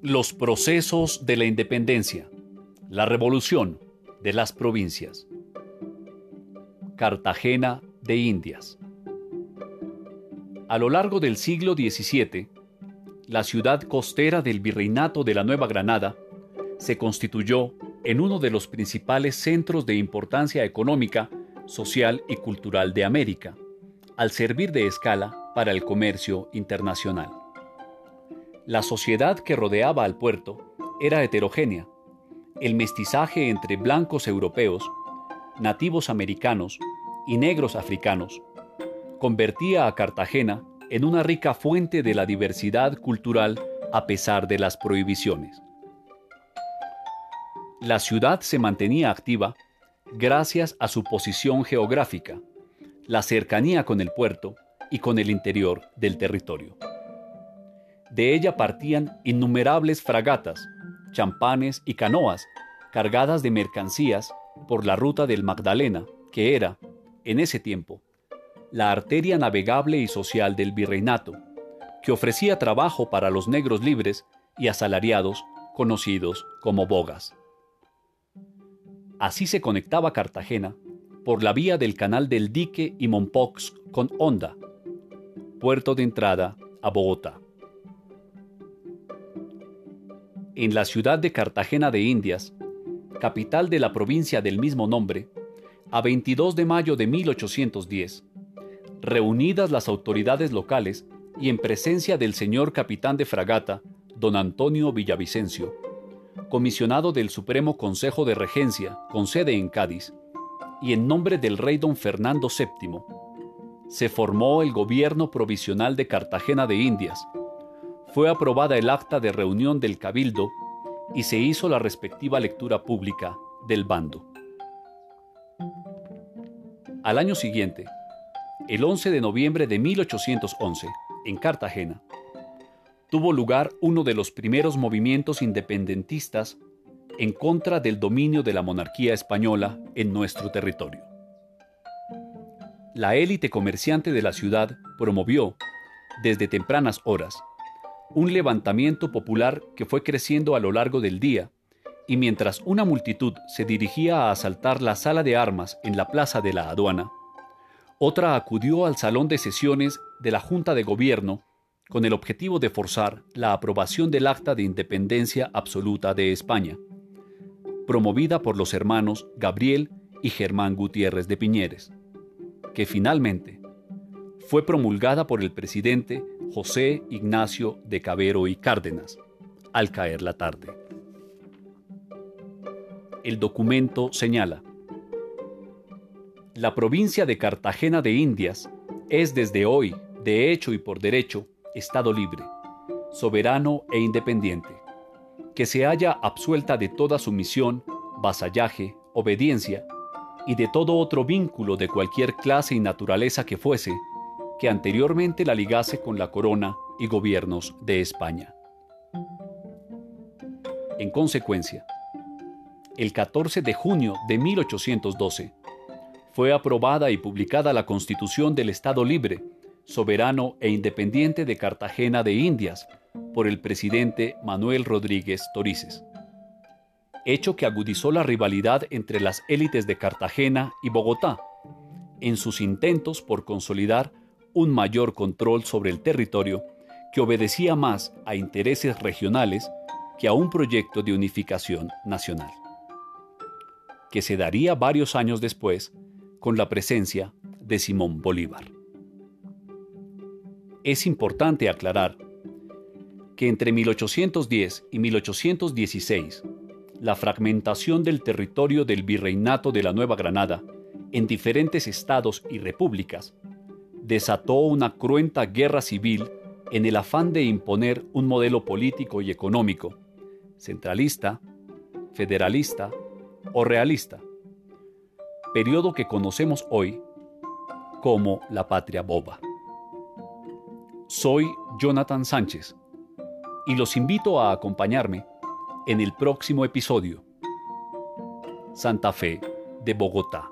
Los procesos de la independencia. La revolución de las provincias. Cartagena de Indias. A lo largo del siglo XVII, la ciudad costera del Virreinato de la Nueva Granada se constituyó en uno de los principales centros de importancia económica, social y cultural de América, al servir de escala para el comercio internacional. La sociedad que rodeaba al puerto era heterogénea. El mestizaje entre blancos europeos, nativos americanos y negros africanos convertía a Cartagena en una rica fuente de la diversidad cultural a pesar de las prohibiciones. La ciudad se mantenía activa gracias a su posición geográfica, la cercanía con el puerto y con el interior del territorio. De ella partían innumerables fragatas, champanes y canoas cargadas de mercancías por la ruta del Magdalena, que era, en ese tiempo, la arteria navegable y social del virreinato, que ofrecía trabajo para los negros libres y asalariados conocidos como bogas. Así se conectaba Cartagena por la vía del canal del Dique y Mompox con Honda, puerto de entrada a Bogotá. En la ciudad de Cartagena de Indias, capital de la provincia del mismo nombre, a 22 de mayo de 1810, reunidas las autoridades locales y en presencia del señor capitán de fragata, don Antonio Villavicencio, comisionado del Supremo Consejo de Regencia, con sede en Cádiz, y en nombre del rey don Fernando VII, se formó el gobierno provisional de Cartagena de Indias, fue aprobada el acta de reunión del Cabildo y se hizo la respectiva lectura pública del bando. Al año siguiente, el 11 de noviembre de 1811, en Cartagena, tuvo lugar uno de los primeros movimientos independentistas en contra del dominio de la monarquía española en nuestro territorio. La élite comerciante de la ciudad promovió, desde tempranas horas, un levantamiento popular que fue creciendo a lo largo del día, y mientras una multitud se dirigía a asaltar la sala de armas en la plaza de la aduana, otra acudió al salón de sesiones de la Junta de Gobierno con el objetivo de forzar la aprobación del Acta de Independencia Absoluta de España, promovida por los hermanos Gabriel y Germán Gutiérrez de Piñeres, que finalmente fue promulgada por el presidente José Ignacio de Cabero y Cárdenas, al caer la tarde. El documento señala, la provincia de Cartagena de Indias es desde hoy, de hecho y por derecho, Estado libre, soberano e independiente, que se haya absuelta de toda sumisión, vasallaje, obediencia y de todo otro vínculo de cualquier clase y naturaleza que fuese, que anteriormente la ligase con la corona y gobiernos de España. En consecuencia, el 14 de junio de 1812, fue aprobada y publicada la Constitución del Estado Libre, Soberano e Independiente de Cartagena de Indias por el presidente Manuel Rodríguez Torices, hecho que agudizó la rivalidad entre las élites de Cartagena y Bogotá, en sus intentos por consolidar un mayor control sobre el territorio que obedecía más a intereses regionales que a un proyecto de unificación nacional, que se daría varios años después con la presencia de Simón Bolívar. Es importante aclarar que entre 1810 y 1816, la fragmentación del territorio del virreinato de la Nueva Granada en diferentes estados y repúblicas desató una cruenta guerra civil en el afán de imponer un modelo político y económico, centralista, federalista o realista, periodo que conocemos hoy como la patria boba. Soy Jonathan Sánchez y los invito a acompañarme en el próximo episodio. Santa Fe de Bogotá.